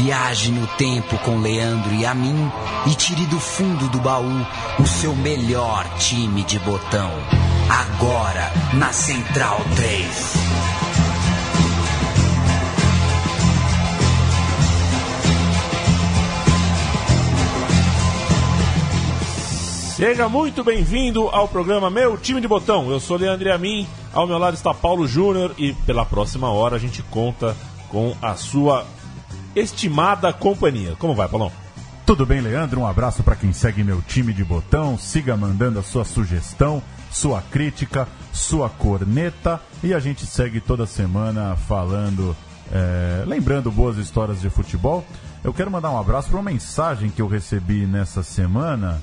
Viaje no tempo com Leandro e a mim e tire do fundo do baú o seu melhor time de botão. Agora na Central 3. Seja muito bem-vindo ao programa Meu Time de Botão. Eu sou Leandro Amin, ao meu lado está Paulo Júnior e pela próxima hora a gente conta com a sua estimada companhia. Como vai, Paulão? Tudo bem, Leandro? Um abraço para quem segue meu time de botão. Siga mandando a sua sugestão, sua crítica, sua corneta e a gente segue toda semana falando, é, lembrando boas histórias de futebol. Eu quero mandar um abraço para uma mensagem que eu recebi nessa semana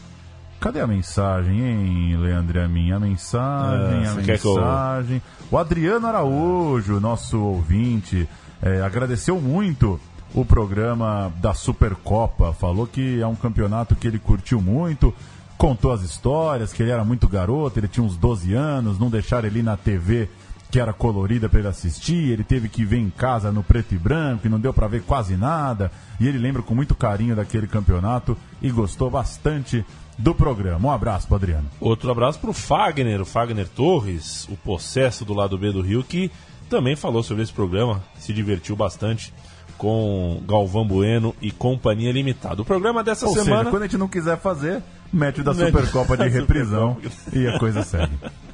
Cadê a mensagem, hein, Leandro? A minha mensagem, é, a mensagem. Eu... O Adriano Araújo, nosso ouvinte, é, agradeceu muito o programa da Supercopa. Falou que é um campeonato que ele curtiu muito, contou as histórias, que ele era muito garoto, ele tinha uns 12 anos, não deixaram ele na TV que era colorida para ele assistir, ele teve que ver em casa no preto e branco e não deu para ver quase nada. E ele lembra com muito carinho daquele campeonato e gostou bastante do programa. Um abraço para Adriano. Outro abraço para o Fagner, o Fagner Torres, o possesso do lado B do Rio, que também falou sobre esse programa, se divertiu bastante com Galvão Bueno e Companhia Limitada. O programa dessa Ou semana. Seja, quando a gente não quiser fazer, mete da Supercopa de reprisão e a coisa segue.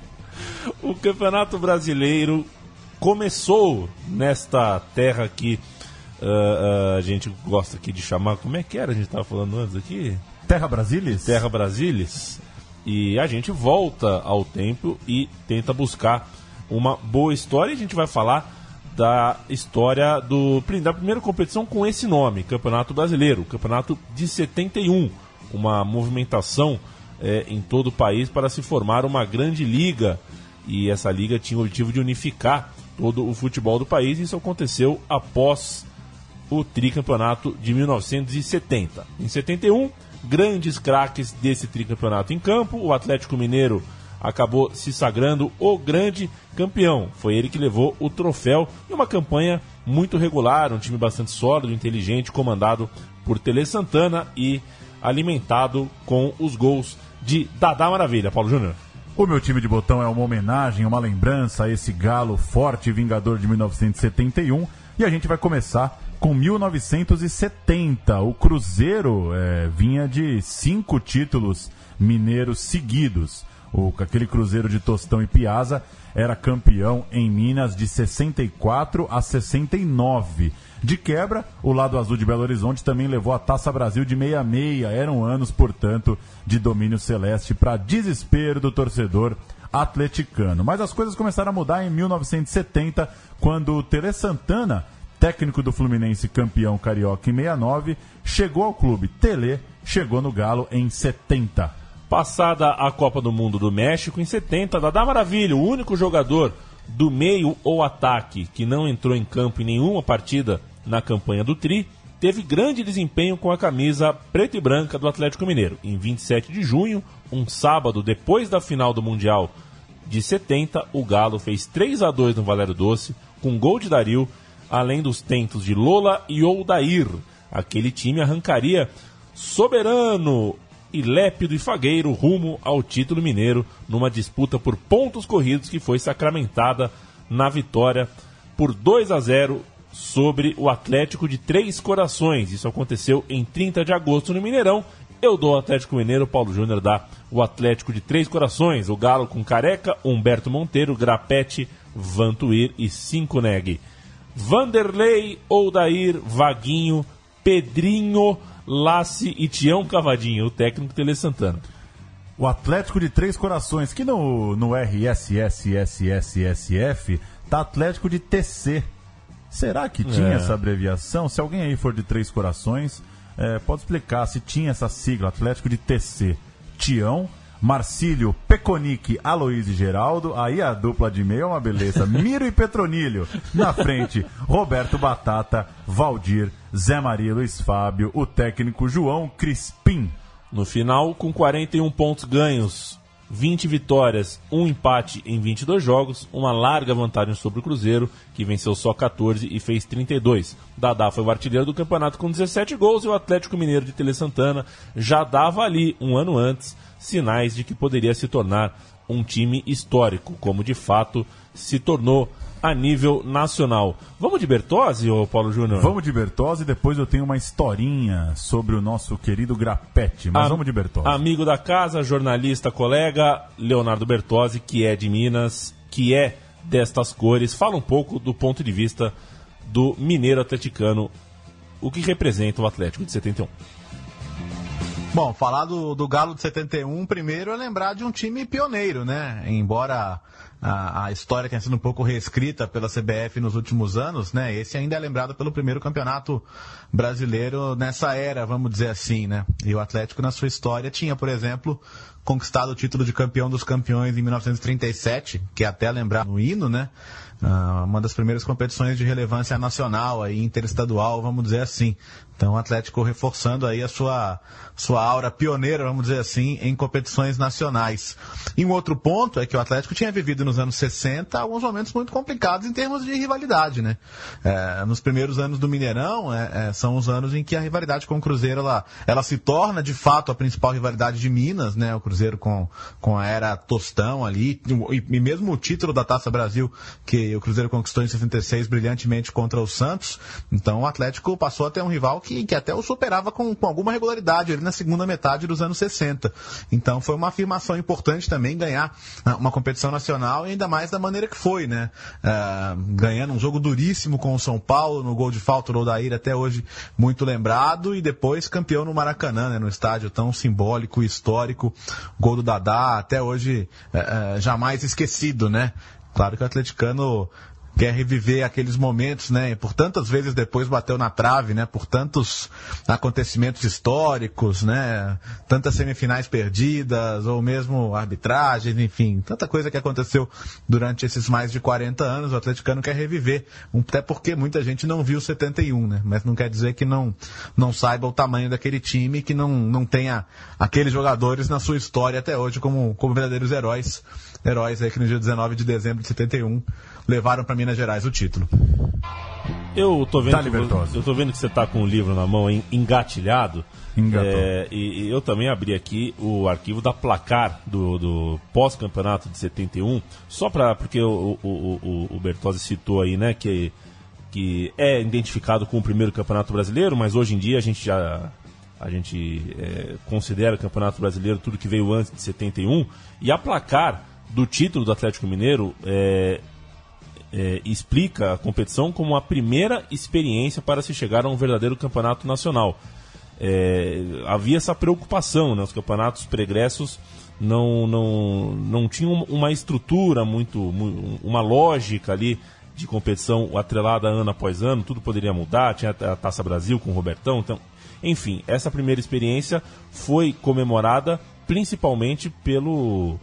O Campeonato Brasileiro começou nesta terra que uh, uh, a gente gosta aqui de chamar. Como é que era? A gente estava falando antes aqui? Terra Brasilis? Terra Brasilis. E a gente volta ao tempo e tenta buscar uma boa história. E a gente vai falar da história do, da primeira competição com esse nome, Campeonato Brasileiro, Campeonato de 71. Uma movimentação é, em todo o país para se formar uma grande liga. E essa liga tinha o objetivo de unificar todo o futebol do país. Isso aconteceu após o tricampeonato de 1970. Em 71 grandes craques desse tricampeonato em campo. O Atlético Mineiro acabou se sagrando o grande campeão. Foi ele que levou o troféu e uma campanha muito regular, um time bastante sólido, inteligente, comandado por Tele Santana e alimentado com os gols de Dadá Maravilha. Paulo Júnior. O meu time de botão é uma homenagem, uma lembrança a esse galo forte e vingador de 1971 e a gente vai começar com 1970. O Cruzeiro é, vinha de cinco títulos mineiros seguidos. O, aquele Cruzeiro de Tostão e Piazza era campeão em Minas de 64 a 69. De quebra, o lado azul de Belo Horizonte também levou a Taça Brasil de 66. Eram anos, portanto, de domínio celeste para desespero do torcedor atleticano. Mas as coisas começaram a mudar em 1970, quando o Tele Santana técnico do Fluminense campeão carioca em 69, chegou ao clube. Tele chegou no Galo em 70. Passada a Copa do Mundo do México em 70, Dadá Maravilha, o único jogador do meio ou ataque que não entrou em campo em nenhuma partida na campanha do Tri, teve grande desempenho com a camisa preta e branca do Atlético Mineiro. Em 27 de junho, um sábado depois da final do Mundial de 70, o Galo fez 3 a 2 no Valério Doce, com gol de Dario além dos tentos de Lola e Oldair. Aquele time arrancaria soberano e lépido e fagueiro rumo ao título mineiro numa disputa por pontos corridos que foi sacramentada na vitória por 2 a 0 sobre o Atlético de Três Corações. Isso aconteceu em 30 de agosto no Mineirão. Eu dou o Atlético Mineiro, Paulo Júnior dá o Atlético de Três Corações. O Galo com Careca, Humberto Monteiro, Grapete, Vantuir e Cinco Negue. Vanderlei, Oldair, Vaguinho, Pedrinho, Lasse e Tião Cavadinho, o técnico Tele Santana. O Atlético de Três Corações, que no, no RSSSSSF tá Atlético de TC. Será que tinha é. essa abreviação? Se alguém aí for de Três Corações, é, pode explicar se tinha essa sigla, Atlético de TC. Tião, Marcílio, Peconic, Aloysio e Geraldo. Aí a dupla de meio é uma beleza. Miro e Petronilho. Na frente, Roberto Batata, Valdir, Zé Maria Luiz Fábio, o técnico João Crispim. No final, com 41 pontos ganhos 20 vitórias, um empate em 22 jogos, uma larga vantagem sobre o Cruzeiro, que venceu só 14 e fez 32. Dadá foi o artilheiro do campeonato com 17 gols e o Atlético Mineiro de Tele Santana já dava ali, um ano antes, sinais de que poderia se tornar um time histórico, como de fato se tornou a nível nacional. Vamos de Bertozzi, ô Paulo Júnior? Vamos de Bertozzi, depois eu tenho uma historinha sobre o nosso querido Grapete, mas vamos de Bertozzi. Amigo da casa, jornalista, colega, Leonardo Bertozzi, que é de Minas, que é destas cores. Fala um pouco do ponto de vista do mineiro atleticano, o que representa o Atlético de 71. Bom, falar do, do Galo de 71, primeiro é lembrar de um time pioneiro, né? Embora a, a, história tenha sido um pouco reescrita pela CBF nos últimos anos, né? Esse ainda é lembrado pelo primeiro campeonato brasileiro nessa era, vamos dizer assim, né? E o Atlético, na sua história, tinha, por exemplo, conquistado o título de campeão dos campeões em 1937, que é até lembrar no hino, né? Uh, uma das primeiras competições de relevância nacional e interestadual, vamos dizer assim. Então o Atlético reforçando aí a sua, sua aura pioneira, vamos dizer assim, em competições nacionais. E um outro ponto é que o Atlético tinha vivido nos anos 60 alguns momentos muito complicados em termos de rivalidade, né? É, nos primeiros anos do Mineirão, é, é, são os anos em que a rivalidade com o Cruzeiro, ela, ela se torna de fato a principal rivalidade de Minas, né? O Cruzeiro com, com a era Tostão ali, e, e mesmo o título da Taça Brasil, que o Cruzeiro conquistou em 66 brilhantemente contra o Santos. Então o Atlético passou a ter um rival que que, que até o superava com, com alguma regularidade ali na segunda metade dos anos 60. Então foi uma afirmação importante também ganhar ah, uma competição nacional e ainda mais da maneira que foi, né? Uh, ganhando um jogo duríssimo com o São Paulo, no gol de falta do Odair, até hoje muito lembrado, e depois campeão no Maracanã, né? no estádio tão simbólico e histórico, gol do Dadá, até hoje uh, jamais esquecido, né? Claro que o atleticano quer reviver aqueles momentos, né? Por tantas vezes depois bateu na trave, né? Por tantos acontecimentos históricos, né? Tantas semifinais perdidas, ou mesmo arbitragens, enfim, tanta coisa que aconteceu durante esses mais de 40 anos. O atleticano quer reviver, até porque muita gente não viu 71, né? Mas não quer dizer que não, não saiba o tamanho daquele time, que não, não tenha aqueles jogadores na sua história até hoje como, como verdadeiros heróis. Heróis aí que no dia 19 de dezembro de 71 levaram para Minas Gerais o título. Eu tô vendo, que, eu tô vendo que você tá com o livro na mão engatilhado. É, e, e, eu também abri aqui o arquivo da placar do, do pós-campeonato de 71, só para porque o, o, o, o Bertozzi citou aí, né, que, que é identificado com o primeiro campeonato brasileiro, mas hoje em dia a gente já a gente é, considera o campeonato brasileiro tudo que veio antes de 71 e a placar do título do Atlético Mineiro é, é, explica a competição como a primeira experiência para se chegar a um verdadeiro campeonato nacional. É, havia essa preocupação, né? os campeonatos pregressos não, não, não tinham uma estrutura muito, uma lógica ali de competição atrelada ano após ano, tudo poderia mudar, tinha a Taça Brasil com o Robertão, então, enfim, essa primeira experiência foi comemorada principalmente pelo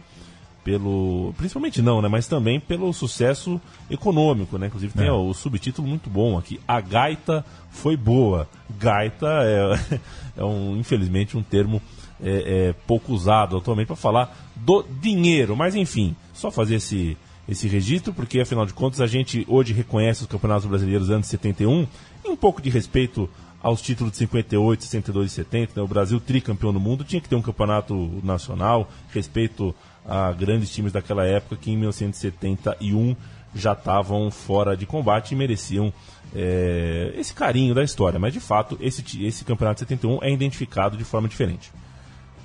pelo principalmente não, né, mas também pelo sucesso econômico, né? Inclusive tem é. ó, o subtítulo muito bom aqui. A gaita foi boa. Gaita é, é um infelizmente um termo é, é pouco usado atualmente para falar do dinheiro, mas enfim, só fazer esse esse registro porque afinal de contas a gente hoje reconhece os campeonatos brasileiros antes de 71 e um pouco de respeito aos títulos de 58, 62 e 70, né? o Brasil tricampeão do mundo tinha que ter um campeonato nacional, respeito a grandes times daquela época que em 1971 já estavam fora de combate e mereciam é, esse carinho da história. Mas de fato, esse, esse campeonato de 71 é identificado de forma diferente.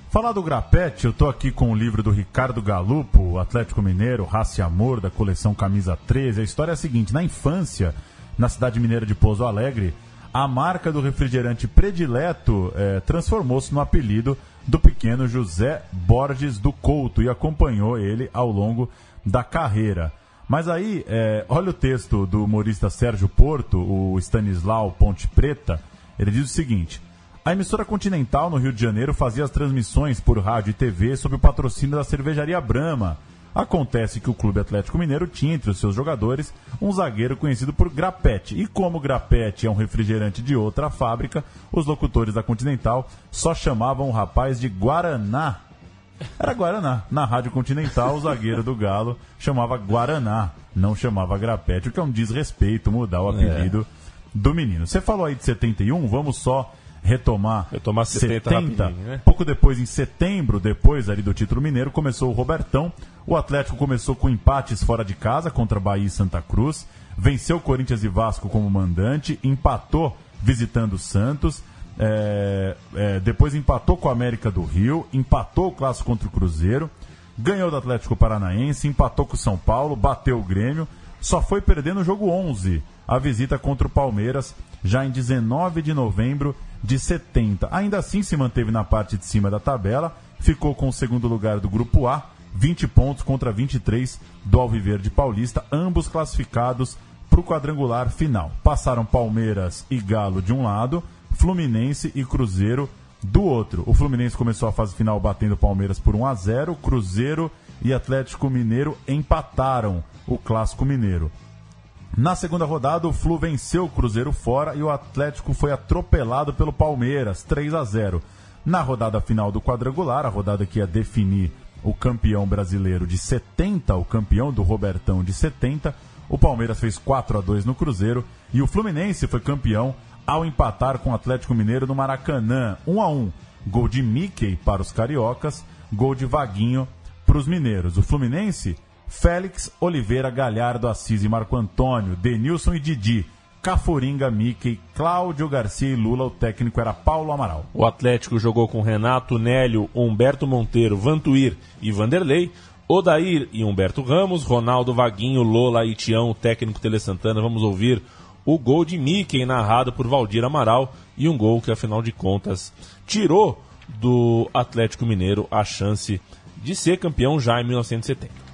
Falar do Grapete, eu estou aqui com o livro do Ricardo Galupo, Atlético Mineiro, Raça e Amor, da coleção Camisa 13. A história é a seguinte: na infância, na cidade mineira de Pouso Alegre, a marca do refrigerante predileto é, transformou-se no apelido do pequeno José Borges do Couto e acompanhou ele ao longo da carreira. Mas aí, é, olha o texto do humorista Sérgio Porto, o Stanislau Ponte Preta, ele diz o seguinte: a emissora Continental no Rio de Janeiro fazia as transmissões por rádio e TV sob o patrocínio da cervejaria Brahma Acontece que o Clube Atlético Mineiro tinha entre os seus jogadores um zagueiro conhecido por Grapete. E como Grapete é um refrigerante de outra fábrica, os locutores da Continental só chamavam o rapaz de Guaraná. Era Guaraná. Na Rádio Continental, o zagueiro do Galo chamava Guaraná, não chamava Grapete, o que é um desrespeito mudar o apelido é. do menino. Você falou aí de 71, vamos só retomar, retomar 70, 70 né? pouco depois, em setembro, depois ali do título mineiro, começou o Robertão. O Atlético começou com empates fora de casa contra Bahia e Santa Cruz, venceu Corinthians e Vasco como mandante, empatou visitando o Santos, é, é, depois empatou com a América do Rio, empatou o clássico contra o Cruzeiro, ganhou do Atlético Paranaense, empatou com o São Paulo, bateu o Grêmio, só foi perdendo o jogo 11, a visita contra o Palmeiras, já em 19 de novembro de 70. Ainda assim se manteve na parte de cima da tabela, ficou com o segundo lugar do grupo A, 20 pontos contra 23 do Alviverde Paulista, ambos classificados para o quadrangular final. Passaram Palmeiras e Galo de um lado, Fluminense e Cruzeiro do outro. O Fluminense começou a fase final batendo Palmeiras por 1 a 0, Cruzeiro e Atlético Mineiro empataram o Clássico Mineiro. Na segunda rodada, o Flu venceu o Cruzeiro fora e o Atlético foi atropelado pelo Palmeiras, 3 a 0. Na rodada final do quadrangular, a rodada que ia definir o campeão brasileiro de 70, o campeão do Robertão de 70, o Palmeiras fez 4 a 2 no Cruzeiro e o Fluminense foi campeão ao empatar com o Atlético Mineiro no Maracanã, 1 a 1. Gol de Mickey para os cariocas, gol de Vaguinho para os mineiros. O Fluminense Félix, Oliveira, Galhardo, Assis e Marco Antônio, Denilson e Didi, Cafuringa, Mickey, Cláudio Garcia e Lula. O técnico era Paulo Amaral. O Atlético jogou com Renato, Nélio, Humberto Monteiro, Vantuir e Vanderlei. Odair e Humberto Ramos, Ronaldo Vaguinho, Lola e Tião, o técnico Tele Santana. Vamos ouvir o gol de Mickey narrado por Valdir Amaral e um gol que, afinal de contas, tirou do Atlético Mineiro a chance de ser campeão já em 1970.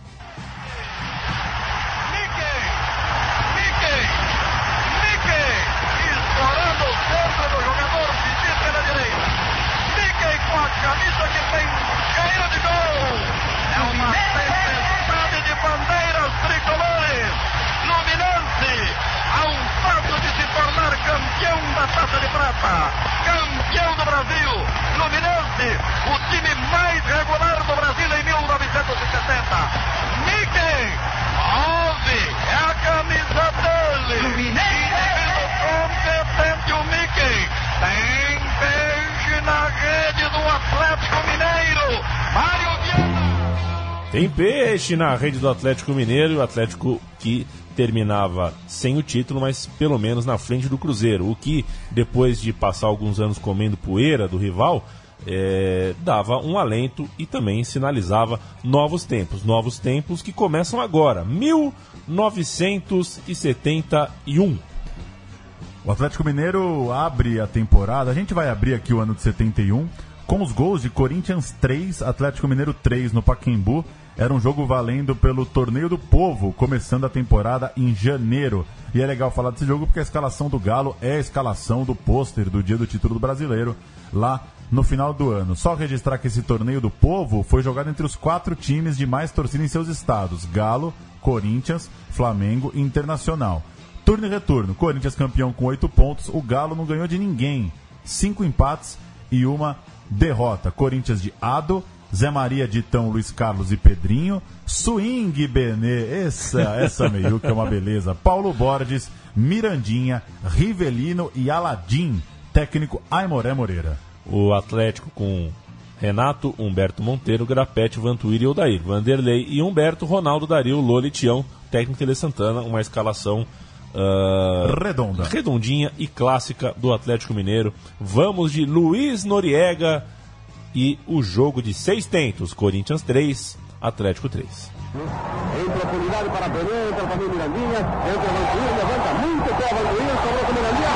Na rede do Atlético Mineiro, o Atlético que terminava sem o título, mas pelo menos na frente do Cruzeiro. O que, depois de passar alguns anos comendo poeira do rival, é, dava um alento e também sinalizava novos tempos. Novos tempos que começam agora, 1971. O Atlético Mineiro abre a temporada, a gente vai abrir aqui o ano de 71 com os gols de Corinthians 3, Atlético Mineiro 3 no Paquembu era um jogo valendo pelo Torneio do Povo, começando a temporada em janeiro. E é legal falar desse jogo porque a escalação do Galo é a escalação do pôster do dia do título do brasileiro, lá no final do ano. Só registrar que esse Torneio do Povo foi jogado entre os quatro times de mais torcida em seus estados: Galo, Corinthians, Flamengo e Internacional. Turno e retorno: Corinthians campeão com oito pontos, o Galo não ganhou de ninguém. Cinco empates e uma derrota. Corinthians de Ado Zé Maria, Ditão, Luiz Carlos e Pedrinho, Swing Benê, essa, essa meio que é uma beleza, Paulo Borges, Mirandinha, Rivelino e Aladim, técnico Aimoré Moreira. O Atlético com Renato, Humberto Monteiro, Grapete, Vantuíri e Odair, Vanderlei e Humberto, Ronaldo, Dario, Loli, Tião, técnico Tele Santana, uma escalação Uh, redonda, redondinha e clássica do Atlético Mineiro. Vamos de Luiz Noriega, e o jogo de seis tentos, Corinthians 3, Atlético 3. Entra a para Pelé, entra também Mirandinha, entra levanta muito pé sobrou com Mirandinha,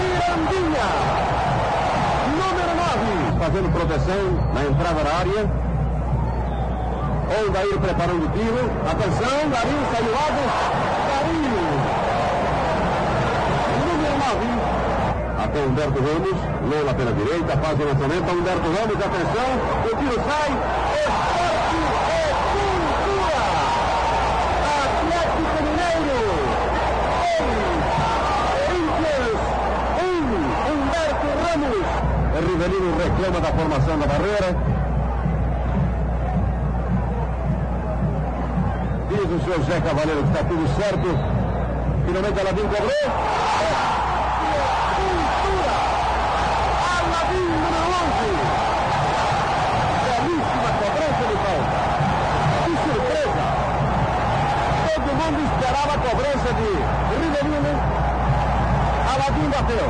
Mirandinha, número 9, fazendo proteção na entrada da área. O Daír preparando o tiro. Atenção, Dario saiu alto. até Humberto Ramos, Lola pela direita, faz o lançamento, Humberto Ramos, atenção, o tiro sai, esporte é cultura, Atlético Mineiro, 6, Corinthians, 1. reclama da formação da barreira. O senhor Zé Cavaleiro está tudo certo. Finalmente ela vem cobrou. Aladim número 11. Belíssima cobrança de falta. Que surpresa! Todo mundo esperava a cobrança de Riverino. Aladim bateu.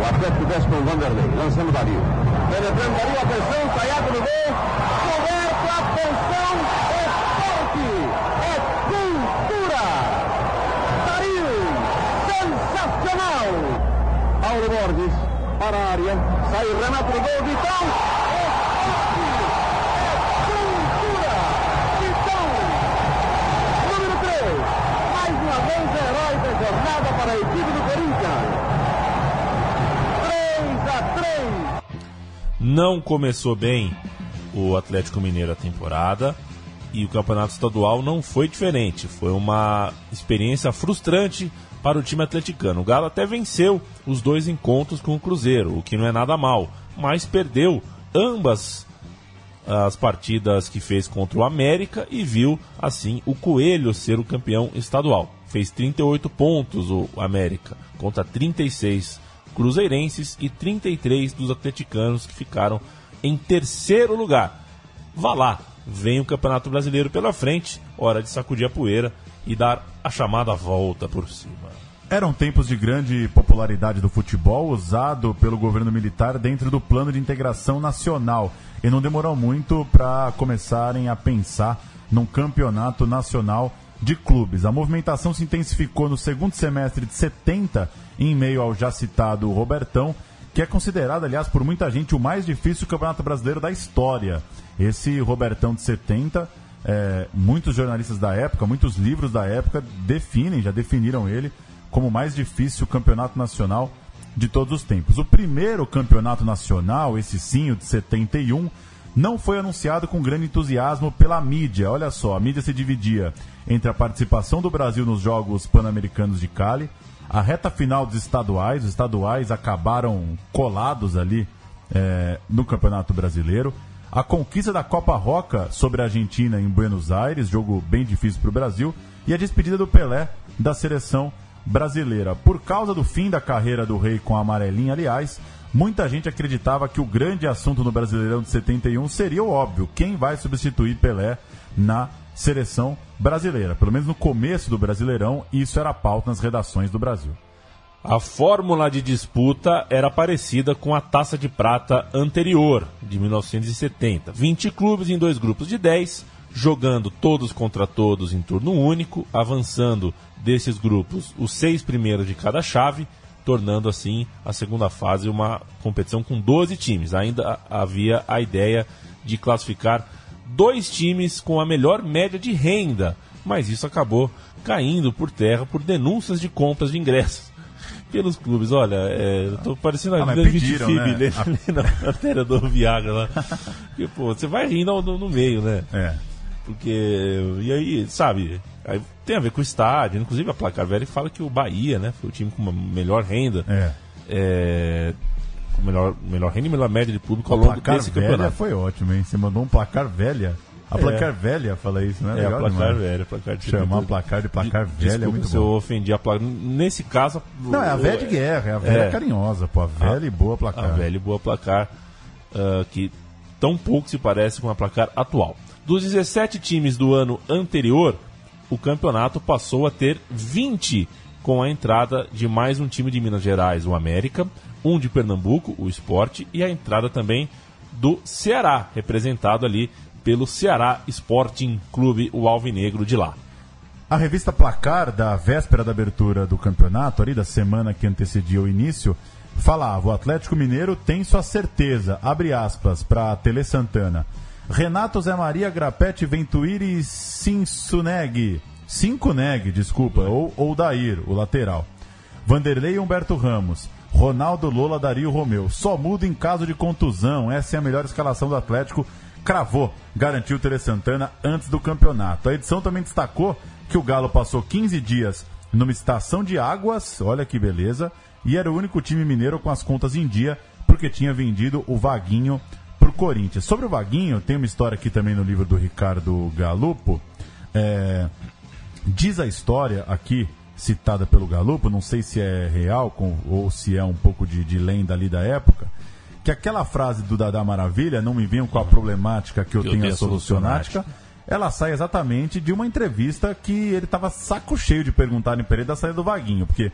O Atlético desce com o Vanderlei, lançando Dario. Penetrando Dario, atenção, Caiado no gol. Coberto, atenção, forte, é cultura. Dario, sensacional. Paulo Borges, para a área, sai Renato no gol, Vitão. É é cultura. Vitão, número 3. Mais uma vez, herói da jornada para a equipe do Corinthians. 3 a 3. Não começou bem o Atlético Mineiro a temporada e o campeonato estadual não foi diferente. Foi uma experiência frustrante para o time atleticano. O Galo até venceu os dois encontros com o Cruzeiro, o que não é nada mal, mas perdeu ambas as partidas que fez contra o América e viu assim o Coelho ser o campeão estadual. Fez 38 pontos o América contra 36 cruzeirenses e 33 dos atleticanos que ficaram em terceiro lugar. Vá lá, vem o Campeonato Brasileiro pela frente, hora de sacudir a poeira e dar a chamada volta por cima. Eram tempos de grande popularidade do futebol, usado pelo governo militar dentro do plano de integração nacional. E não demorou muito para começarem a pensar num campeonato nacional de clubes. A movimentação se intensificou no segundo semestre de 70, em meio ao já citado Robertão, que é considerado, aliás, por muita gente, o mais difícil campeonato brasileiro da história. Esse Robertão de 70, é, muitos jornalistas da época, muitos livros da época definem, já definiram ele como o mais difícil campeonato nacional de todos os tempos. O primeiro campeonato nacional, esse sim, o de 71, não foi anunciado com grande entusiasmo pela mídia. Olha só, a mídia se dividia entre a participação do Brasil nos Jogos Pan-Americanos de Cali, a reta final dos estaduais, os estaduais acabaram colados ali é, no Campeonato Brasileiro, a conquista da Copa Roca sobre a Argentina em Buenos Aires, jogo bem difícil para o Brasil, e a despedida do Pelé da seleção brasileira. Por causa do fim da carreira do Rei com a amarelinha, aliás, muita gente acreditava que o grande assunto no Brasileirão de 71 seria o óbvio: quem vai substituir Pelé na seleção brasileira. Pelo menos no começo do Brasileirão, isso era pauta nas redações do Brasil. A fórmula de disputa era parecida com a Taça de Prata anterior, de 1970. 20 clubes em dois grupos de 10, jogando todos contra todos em turno único, avançando desses grupos os seis primeiros de cada chave, tornando assim a segunda fase uma competição com 12 times. Ainda havia a ideia de classificar dois times com a melhor média de renda, mas isso acabou caindo por terra por denúncias de compras de ingressos pelos clubes. Olha, é, eu tô parecendo a Ah, mas grande pediram, Fib né? ali na matéria do Viagra lá. Porque, pô, você vai rindo no, no meio, né? É. Porque. E aí, sabe? Aí tem a ver com o estádio. Inclusive a Placar Velha fala que o Bahia, né? Foi o time com uma melhor renda. É. é, com melhor, melhor renda e melhor média de público ao longo desse velha campeonato. foi ótimo, hein? Você mandou um placar velha. A É. placar velha fala isso, né? É, a Legal placar demais. velha, placar de Chamar a 70. placar de placar De- velha é muito se eu bom. ofendi a placar. Nesse caso. Não, é a velha de guerra, é a velha É. carinhosa, pô. A velha e boa A placar. velha e boa placar, ah, que tão pouco se parece com a placar atual. Dos 17 times do ano anterior, o campeonato passou a ter 20 com a entrada de mais um time de Minas Gerais, o América, um de Pernambuco, o Esporte, e a entrada também do Ceará, representado ali pelo Ceará Sporting Clube, o Alvinegro de lá. A revista Placar, da véspera da abertura do campeonato, ali da semana que antecedia o início, falava: o Atlético Mineiro tem sua certeza, abre aspas, para Tele Santana. Renato Zé Maria Grapete Ventuiri Cinsuneg. Cinconeg, desculpa, ou, ou Dair, o lateral. Vanderlei e Humberto Ramos. Ronaldo Lola Dario Romeu. Só muda em caso de contusão. Essa é a melhor escalação do Atlético. Cravou, garantiu o Tele Santana antes do campeonato. A edição também destacou que o Galo passou 15 dias numa estação de águas, olha que beleza, e era o único time mineiro com as contas em dia, porque tinha vendido o Vaguinho pro Corinthians. Sobre o Vaguinho, tem uma história aqui também no livro do Ricardo Galupo. É, diz a história aqui, citada pelo Galupo, não sei se é real com, ou se é um pouco de, de lenda ali da época, que aquela frase do Dadá Maravilha, não me venham com a problemática que eu, eu tenho a a solucionática, ela sai exatamente de uma entrevista que ele estava saco cheio de perguntarem para ele da saída do Vaguinho, porque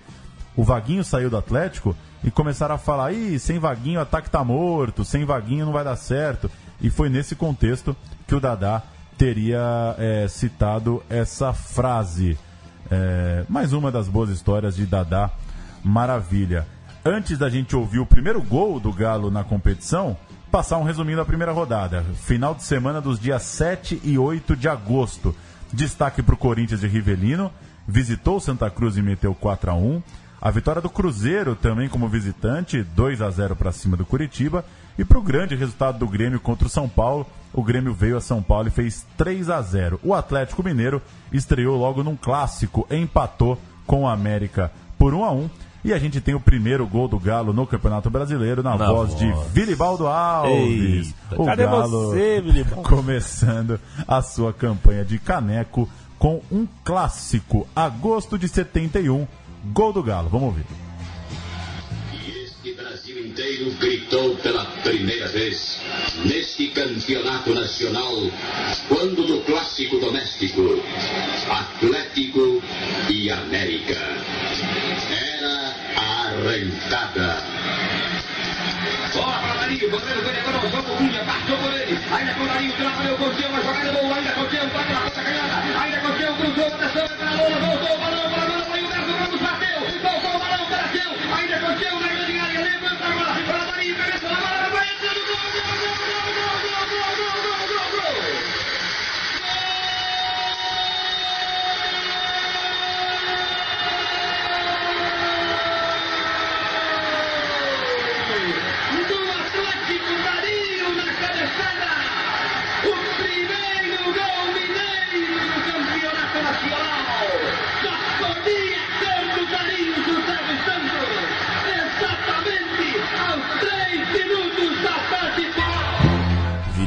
o Vaguinho saiu do Atlético e começaram a falar: Ih, sem Vaguinho o ataque tá morto, sem Vaguinho não vai dar certo. E foi nesse contexto que o Dadá teria é, citado essa frase. É, mais uma das boas histórias de Dadá Maravilha. Antes da gente ouvir o primeiro gol do Galo na competição, passar um resuminho da primeira rodada. Final de semana dos dias 7 e 8 de agosto. Destaque para o Corinthians de Rivelino. Visitou Santa Cruz e meteu 4 a 1 A vitória do Cruzeiro também como visitante, 2 a 0 para cima do Curitiba. E para o grande resultado do Grêmio contra o São Paulo, o Grêmio veio a São Paulo e fez 3 a 0 O Atlético Mineiro estreou logo num clássico, empatou com o América por 1 a 1 e a gente tem o primeiro gol do Galo no Campeonato Brasileiro na, Na voz, voz. de Vilibaldo Alves. Eita, cadê você, Vilibaldo? começando a sua campanha de caneco com um clássico. Agosto de 71, gol do Galo. Vamos ouvir. E este Brasil inteiro gritou pela primeira vez neste campeonato nacional, quando no clássico doméstico, Atlético e América arrancada. Bola para o goleiro dele agora o jogo Cunha, partiu por ele, ainda com o Marinho trabalhou com o Gil, a jogada boa, ainda com o Gil, vai para a ponta canhada, ainda com o Gil, cruzou, atenção, é para a bola, voltou, para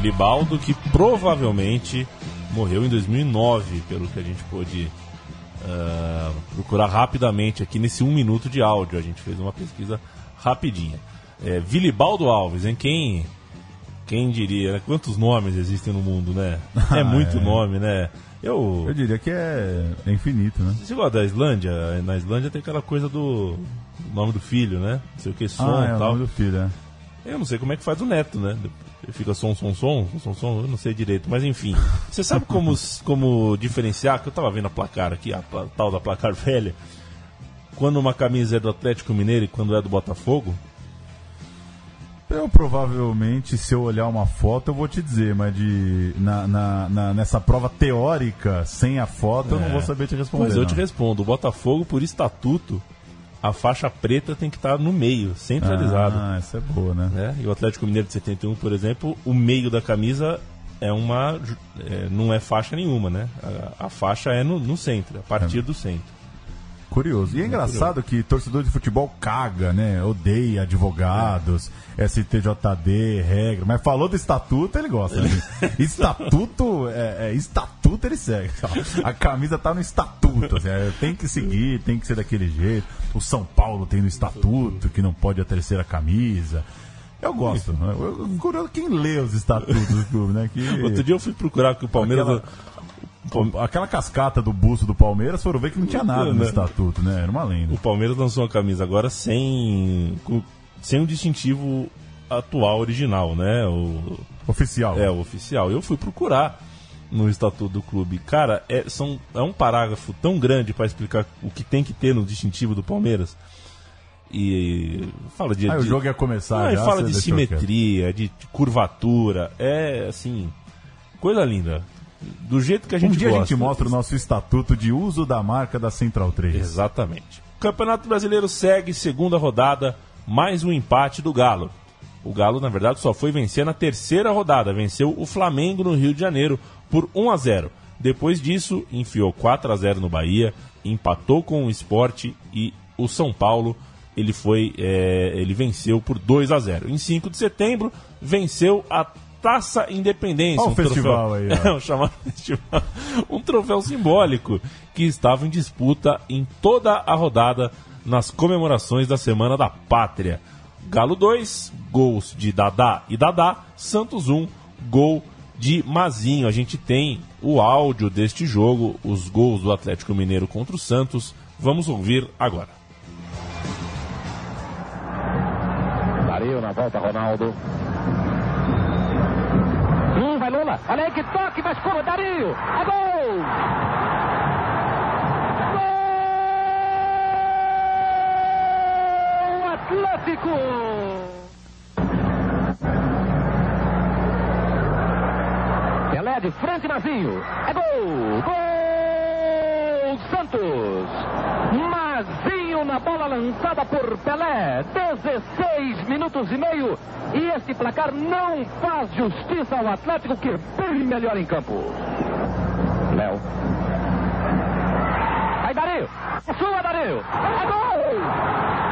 final. Vilibaldo, que provavelmente morreu em 2009, pelo que a gente pôde ah, procurar rapidamente aqui nesse um minuto de áudio. A gente fez uma pesquisa rapidinha. É, Vilibaldo Alves, em quem quem diria, né? Quantos nomes existem no mundo, né? É muito é. nome, né? Eu, Eu diria que é, é infinito, né? você gosta da Islândia? Na Islândia tem aquela coisa do nome do filho, né? Não sei o que, som ah, é e o tal. nome do filho, é. Eu não sei como é que faz o neto, né? Fica som, som, som, som, som, eu não sei direito. Mas enfim, você sabe como, como diferenciar? Que eu tava vendo a placar aqui, a tal da placar velha. Quando uma camisa é do Atlético Mineiro e quando é do Botafogo. Eu provavelmente, se eu olhar uma foto, eu vou te dizer, mas de, na, na- na- nessa prova teórica, sem a foto, eu não É. vou saber te responder. Mas eu te respondo: o Botafogo, por estatuto, a faixa preta tem que estar no meio, centralizado. Ah, essa é boa, né? né? E o Atlético Mineiro de 71, por exemplo, o meio da camisa é uma. é, não é faixa nenhuma, né? A, a faixa é no, no centro, a partir do centro. Curioso. E é engraçado que torcedor de futebol caga, né? Odeia advogados, STJD, regra. Mas falou do estatuto, ele gosta. Né? estatuto, é, é, estatuto ele segue. A camisa tá no estatuto. assim, é, tem que seguir, tem que ser daquele jeito. O São Paulo tem no estatuto que não pode a terceira camisa. Eu gosto. né? Curioso quem lê os estatutos do clube, né? Que... Outro dia eu fui procurar que o Palmeiras. Aquela- Aquela cascata do busto do Palmeiras, foram ver que não tinha nada no Né? estatuto, né? Era uma lenda. O Palmeiras lançou uma camisa agora sem. sem o distintivo atual, original, né? O, Oficial. é, o oficial. Eu fui procurar no estatuto do clube. Cara, é, são, é um parágrafo tão grande para explicar o que tem que ter no distintivo do Palmeiras. E fala de. O de- jogo ia começar. Ah, e já, fala de simetria, de, curvatura. É assim. Coisa linda. Do jeito que a Um gente dia a gosta. gente mostra o nosso estatuto de uso da marca da Central 3. Exatamente. O Campeonato Brasileiro segue segunda rodada, mais um empate do Galo. O Galo, na verdade, só foi vencer na terceira rodada. Venceu o Flamengo no Rio de Janeiro por 1 a 0. Depois disso, enfiou 4 a 0 no Bahia, empatou com o Esporte e o São Paulo ele foi é, ele venceu por 2 a 0. Em 5 de setembro venceu a Taça Independência, Olha o um festival troféu, aí, ó. É, um chamado festival, um troféu simbólico que estava em disputa em toda a rodada nas comemorações da Semana da Pátria. Galo 2, gols de Dadá e Dadá, Santos 1, gol de Mazinho. A gente tem o áudio deste jogo, os gols do Atlético Mineiro contra o Santos. Vamos ouvir agora. Dario na volta, Ronaldo. Hum, vai Lula. Olha aí que toque, mas como Dario. É gol! Gol! Atlético! De frente, Mazinho. É gol! Gol! Santos! Mazinho na bola lançada por Pelé. 16 minutos e meio. E este placar não faz justiça ao Atlético, que é bem melhor em campo. Léo. Aí, Dario. É sua, Dario. É! Gol!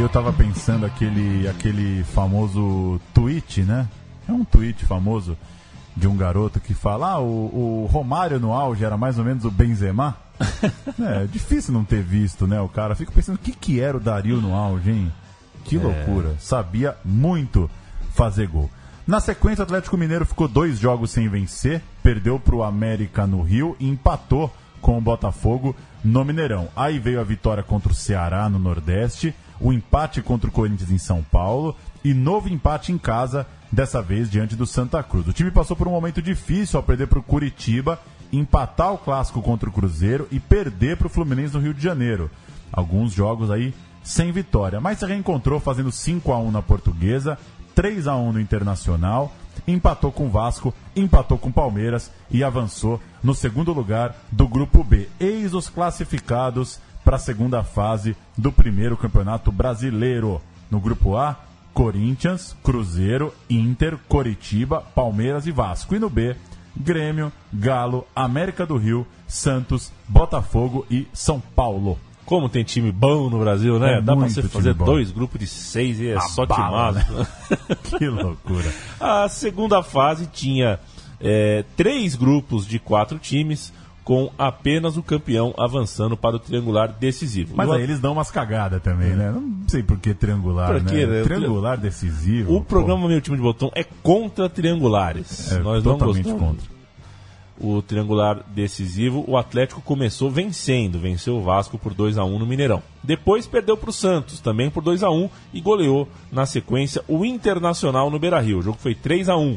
Aí eu tava pensando aquele, aquele famoso tweet, né? É um tweet famoso de um garoto que fala: ah, o, o Romário no auge era mais ou menos o Benzema. é difícil não ter visto, né? O cara fica pensando o que, que era o Dario no auge, hein? Que loucura. Sabia muito fazer gol. Na sequência, o Atlético Mineiro ficou dois jogos sem vencer, perdeu para o América no Rio e empatou com o Botafogo no Mineirão. Aí veio a vitória contra o Ceará no Nordeste, o empate contra o Corinthians em São Paulo e novo empate em casa, dessa vez diante do Santa Cruz. O time passou por um momento difícil ao perder para o Curitiba, empatar o clássico contra o Cruzeiro e perder para o Fluminense no Rio de Janeiro. Alguns jogos aí sem vitória, mas se reencontrou fazendo 5 a 1 na Portuguesa, 3 a 1 no Internacional, empatou com o Vasco, empatou com o Palmeiras e avançou no segundo lugar do grupo B. Eis os classificados para a segunda fase do primeiro Campeonato Brasileiro. No grupo A, Corinthians, Cruzeiro, Inter, Coritiba, Palmeiras e Vasco. E no B, Grêmio, Galo, América do Rio, Santos, Botafogo e São Paulo. Como tem time bom no Brasil, né? É Dá pra você fazer bom. dois grupos de seis e é A só bala, timaço. Que loucura. A segunda fase tinha é, três grupos de quatro times, com apenas o campeão avançando para o triangular decisivo. Mas E o aí eles dão umas cagadas também, né? Não sei por que triangular, Por quê, né? né? Triangular decisivo. O programa Meu Time de Botão é contra triangulares. pô, é Nós não totalmente gostamos. contra. O triangular decisivo, o Atlético começou vencendo, venceu o Vasco por 2 a 1 no Mineirão. Depois perdeu para o Santos, também por 2 a 1 e goleou na sequência o Internacional no Beira-Rio. O jogo foi 3 a 1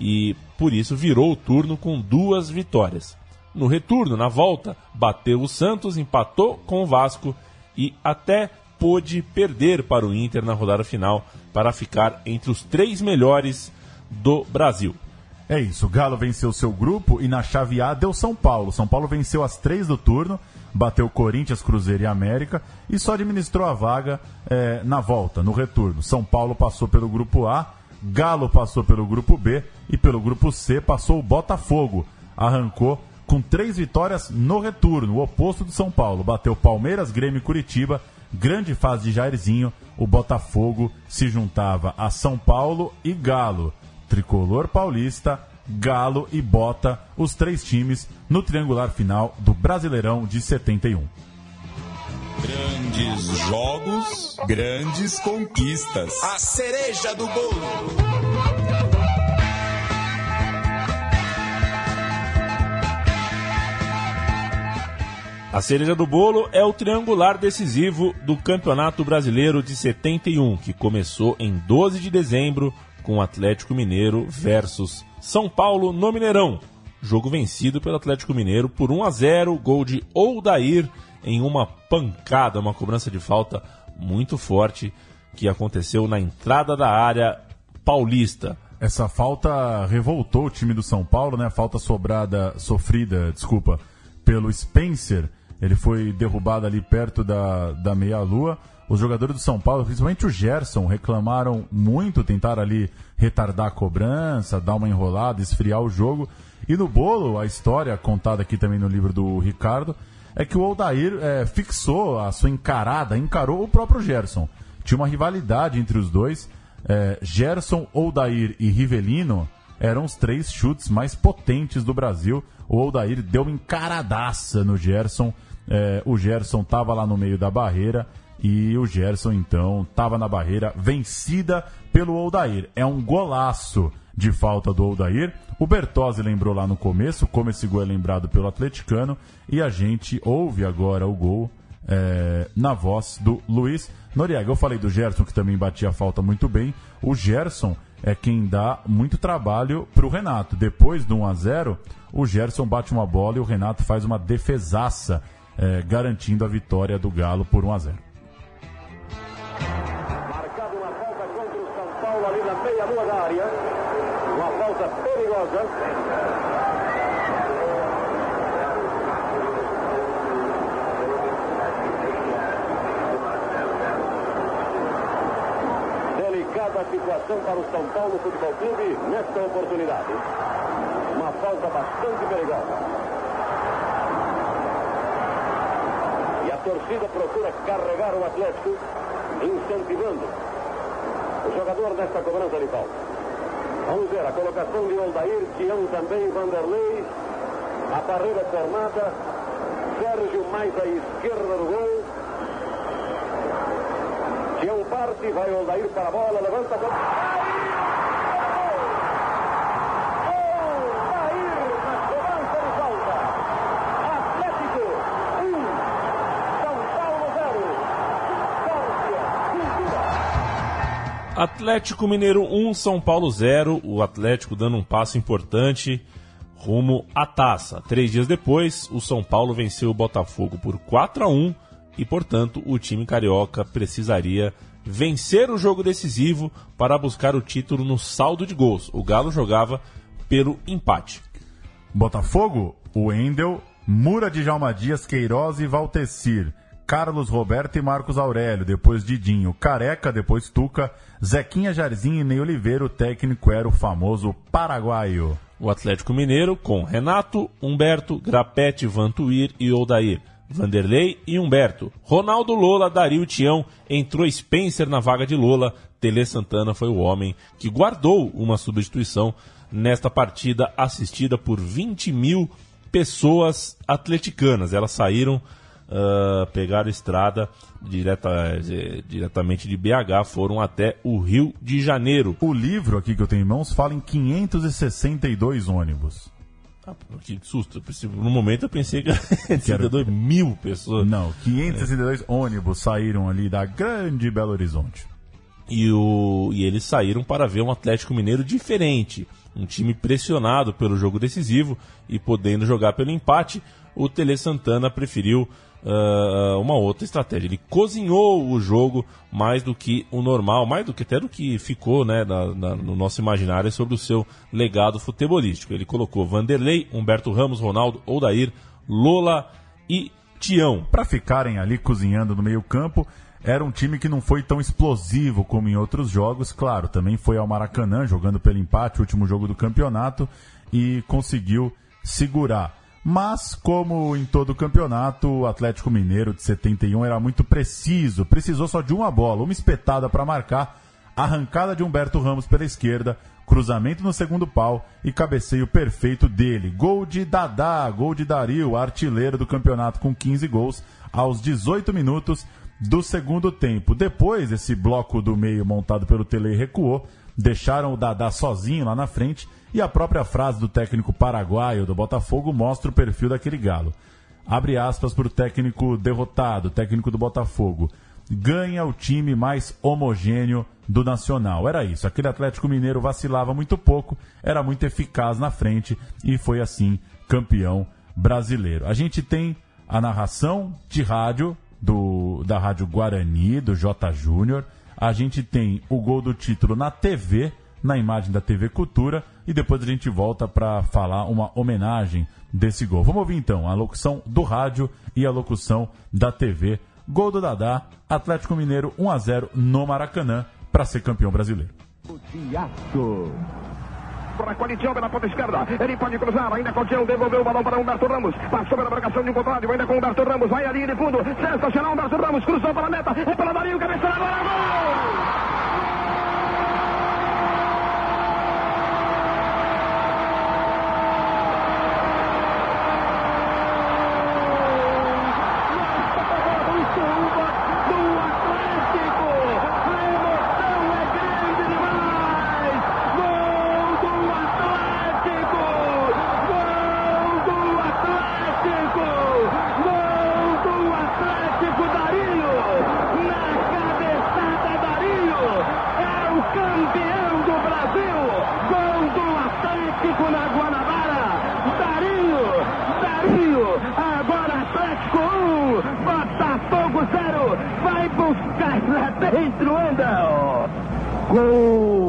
e por isso virou o turno com duas vitórias. No retorno, na volta, bateu o Santos, empatou com o Vasco e até pôde perder para o Inter na rodada final para ficar entre os três melhores do Brasil. É isso, o Galo venceu seu grupo e na chave A deu São Paulo. São Paulo venceu as três do turno, bateu Corinthians, Cruzeiro e América e só administrou a vaga eh, na volta, no retorno. São Paulo passou pelo grupo A, Galo passou pelo grupo B e pelo grupo C passou o Botafogo. Arrancou com três vitórias no retorno, o oposto do São Paulo. Bateu Palmeiras, Grêmio e Curitiba. Grande fase de Jairzinho, o Botafogo se juntava a São Paulo e Galo. Tricolor Paulista, Galo e Bota, os três times no triangular final do Brasileirão de 71. Grandes jogos, grandes conquistas. A cereja do bolo. A cereja do bolo é o triangular decisivo do Campeonato Brasileiro de 71, que começou em 12 de dezembro com Atlético Mineiro versus São Paulo no Mineirão. Jogo vencido pelo Atlético Mineiro por 1 a 0, gol de Oldair em uma pancada, uma cobrança de falta muito forte que aconteceu na entrada da área paulista. Essa falta revoltou o time do São Paulo, né? A falta sobrada, sofrida, desculpa, pelo Spencer. Ele foi derrubado ali perto da, da meia-lua. Os jogadores do São Paulo, principalmente o Gerson, reclamaram muito, tentaram ali retardar a cobrança, dar uma enrolada, esfriar o jogo. E no bolo, a história contada aqui também no livro do Ricardo, é que o Aldair é, fixou a sua encarada, encarou o próprio Gerson. Tinha uma rivalidade entre os dois. É, Gerson, Aldair e Rivelino eram os três chutes mais potentes do Brasil. O Aldair deu uma encaradaça no Gerson. É, o Gerson estava lá no meio da barreira e o Gerson então estava na barreira vencida pelo Aldair. É um golaço de falta do Aldair. O Bertozzi lembrou lá no começo como esse gol é lembrado pelo atleticano e a gente ouve agora o gol é, na voz do Luiz Noriega. Eu falei do Gerson que também batia a falta muito bem. O Gerson é quem dá muito trabalho para o Renato. Depois do 1 a 0 o Gerson bate uma bola e o Renato faz uma defesaça, é, garantindo a vitória do Galo por 1 a 0 Marcado uma falta contra o São Paulo ali na meia-lua da área. Uma falta perigosa. Delicada situação para o São Paulo Futebol Clube nesta oportunidade. Uma falta bastante perigosa. E a torcida procura carregar o Atlético, incentivando o jogador nesta cobrança de falta. Vamos ver a colocação de Aldair, Tião também, Vanderlei, a barreira formada, Sérgio mais à esquerda do gol. Tião parte, vai Aldair para a bola, levanta a bola. Aldair na cobrança de falta. Atlético 1, São Paulo 0. Córcia, Cultura. Atlético Mineiro 1, São Paulo 0. O Atlético dando um passo importante rumo à taça. Três dias depois, o São Paulo venceu o Botafogo por 4 a 1 e, portanto, o time carioca precisaria vencer o jogo decisivo para buscar o título no saldo de gols. O Galo jogava pelo empate. Botafogo, o Endel, Mura de Dias, Queiroz e Valtecir. Carlos Roberto e Marcos Aurélio, depois Didinho, Careca, depois Tuca, Zequinha Jardim e Ney Oliveira, o técnico era o famoso paraguaio. O Atlético Mineiro com Renato, Humberto, Grapete, Vantuir e Odair. Vanderlei e Humberto. Ronaldo Lola, Dario Tião, entrou Spencer na vaga de Lola. Tele Santana foi o homem que guardou uma substituição nesta partida assistida por 20 mil pessoas atleticanas. Elas saíram, uh, pegaram estrada direta, eh, diretamente de BH, foram até o Rio de Janeiro. O livro aqui que eu tenho em mãos fala em 562 ônibus. Ah, que susto. No momento eu pensei que era 62 mil pessoas. Não, 562 ônibus saíram ali da grande Belo Horizonte. E, o, e eles saíram para ver um Atlético Mineiro diferente. Um time pressionado pelo jogo decisivo e podendo jogar pelo empate. O Tele Santana preferiu ah, uma outra estratégia. Ele cozinhou o jogo mais do que o normal, mais do que até do que ficou né, na- na- no nosso imaginário sobre o seu legado futebolístico. Ele colocou Vanderlei, Humberto Ramos, Ronaldo, Odair, Lola e Tião. Para ficarem ali cozinhando no meio-campo, era um time que não foi tão explosivo como em outros jogos. Claro, também foi ao Maracanã jogando pelo empate, o último jogo do campeonato, e conseguiu segurar. Mas, como em todo o campeonato, o Atlético Mineiro de 71 era muito preciso, precisou só de uma bola, uma espetada para marcar, arrancada de Humberto Ramos pela esquerda, cruzamento no segundo pau e cabeceio perfeito dele. Gol de Dadá, gol de Dario, artilheiro do campeonato com 15 gols aos 18 minutos do segundo tempo. Depois, esse bloco do meio montado pelo Tele recuou, deixaram o Dadá sozinho lá na frente e a própria frase do técnico paraguaio do Botafogo mostra o perfil daquele galo. Abre aspas para o técnico derrotado, técnico do Botafogo. Ganha o time mais homogêneo do Nacional. Era isso. Aquele Atlético Mineiro vacilava muito pouco, era muito eficaz na frente e foi assim campeão brasileiro. A gente tem a narração de rádio do, da Rádio Guarani, do J. Júnior. A gente tem o gol do título na TV na imagem da TV Cultura e depois a gente volta para falar uma homenagem desse gol. Vamos ouvir então a locução do rádio e a locução da TV. Gol do Dadá, Atlético Mineiro 1 a 0 no Maracanã para ser campeão brasileiro. Tiago. Para Qualitião pela ponta esquerda. Ele pode cruzar. Ainda Tião. Devolveu o balão para Humberto Ramos. Passou pela marcação de um contrário. Ainda com Humberto Ramos. Vai ali de fundo. Sensacional. Humberto Ramos cruzou para a meta. É para Dario. Cabeça agora. Gol! campeão do Brasil, gol do Atlético na Guanabara, Darinho, Darinho, agora Atlético 1, Botafogo 0, vai buscar lá dentro, Andel. Gol.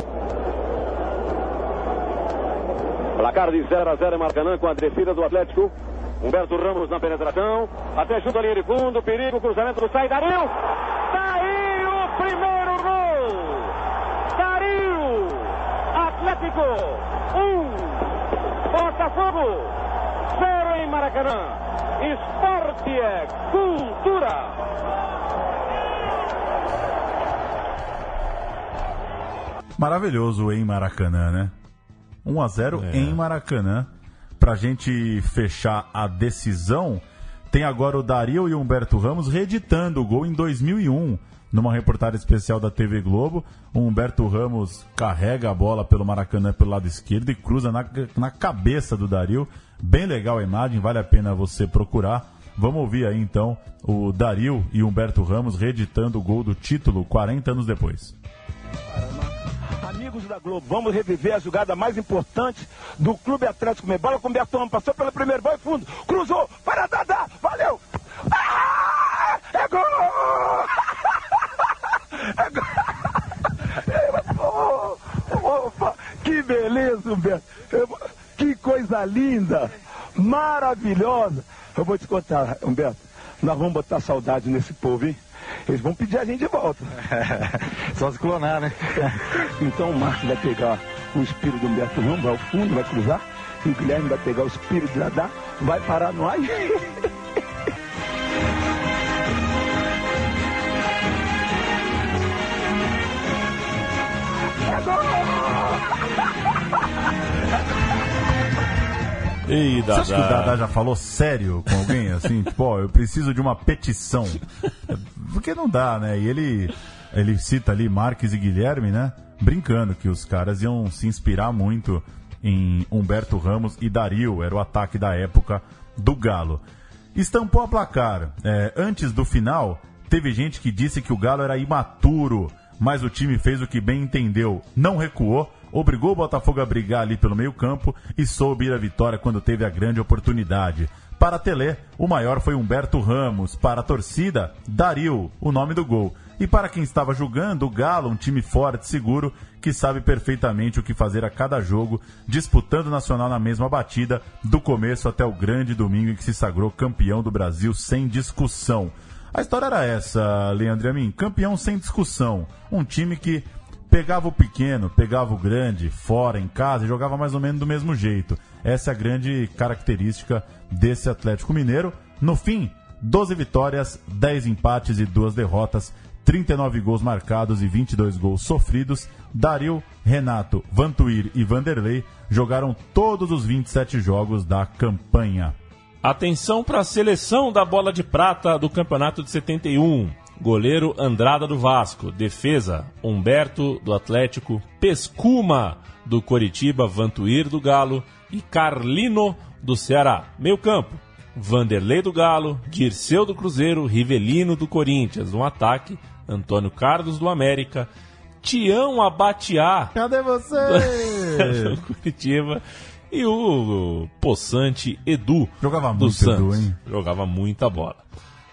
Placar de 0 a 0 em Maracanã com a descida do Atlético. Humberto Ramos na penetração, até junto a linha de fundo, perigo, cruzamento do sai, Darinho! Daí o primeiro gol! Darinho! Atlético 1, um, Botafogo 0 em Maracanã. Esporte é cultura. Maravilhoso em Maracanã, né? 1 a 0 É. em Maracanã. Pra gente fechar a decisão, tem agora o Dario e o Humberto Ramos reeditando o gol em 2001. Numa reportagem especial da TV Globo, o Humberto Ramos carrega a bola pelo Maracanã pelo lado esquerdo e cruza na, na cabeça do Dario. Bem legal a imagem, vale a pena você procurar. Vamos ouvir aí então o Dario e o Humberto Ramos reeditando o gol do título 40 anos depois. Da Globo, vamos reviver a jogada mais importante do Clube Atlético Mineiro. Bola com o Bertão, passou pelo primeiro, vai fundo, cruzou, para Dadá, valeu! Ah, é gol! É gol! Opa, que beleza, Humberto! Que coisa linda! Maravilhosa! Eu vou te contar, Humberto, nós vamos botar saudade nesse povo, hein? Eles vão pedir a gente de volta. Só se clonar, né? Então o Márcio vai pegar o espírito do Humberto Ramos, vai ao fundo, vai cruzar. E o Guilherme vai pegar o espírito de Dadá, vai parar no ar. e- Ei, Você acha que o Dadá Dadá. já falou sério com alguém, assim? tipo, ó, eu preciso de uma petição. Porque não dá, né? E ele, ele cita ali Marques e Guilherme, né? Brincando que os caras iam se inspirar muito em Humberto Ramos e Dario, era o ataque da época do Galo. Estampou a placar. É, antes do final, teve gente que disse que o Galo era imaturo, mas o time fez o que bem entendeu, não recuou, obrigou o Botafogo a brigar ali pelo meio-campo e soube ir à vitória quando teve a grande oportunidade. Para Telê, o maior foi Humberto Ramos. Para a torcida, Dario, o nome do gol. E para quem estava julgando, o Galo, um time forte, seguro, que sabe perfeitamente o que fazer a cada jogo, disputando o Nacional na mesma batida, do começo até o grande domingo em que se sagrou campeão do Brasil sem discussão. A história era essa, Leandro Amin, campeão sem discussão. Um time que pegava o pequeno, pegava o grande, fora, em casa, e jogava mais ou menos do mesmo jeito. Essa é a grande característica desse Atlético Mineiro. No fim, 12 vitórias, 10 empates e 2 derrotas, 39 gols marcados e 22 gols sofridos. Dario, Renato, Vantuir e Vanderlei jogaram todos os 27 jogos da campanha. Atenção para a seleção da bola de prata do campeonato de 71. Goleiro Andrada do Vasco. Defesa Humberto do Atlético. Pescuma do Coritiba. Vantuir do Galo. E Carlino do Ceará. Meio campo. Vanderlei do Galo. Dirceu do Cruzeiro. Rivelino do Corinthians. No ataque. Antônio Carlos do América. Tião Abatiá Cadê você? do Curitiba. E o possante Edu Jogava do muito, Santos. Edu, hein? Jogava muita bola.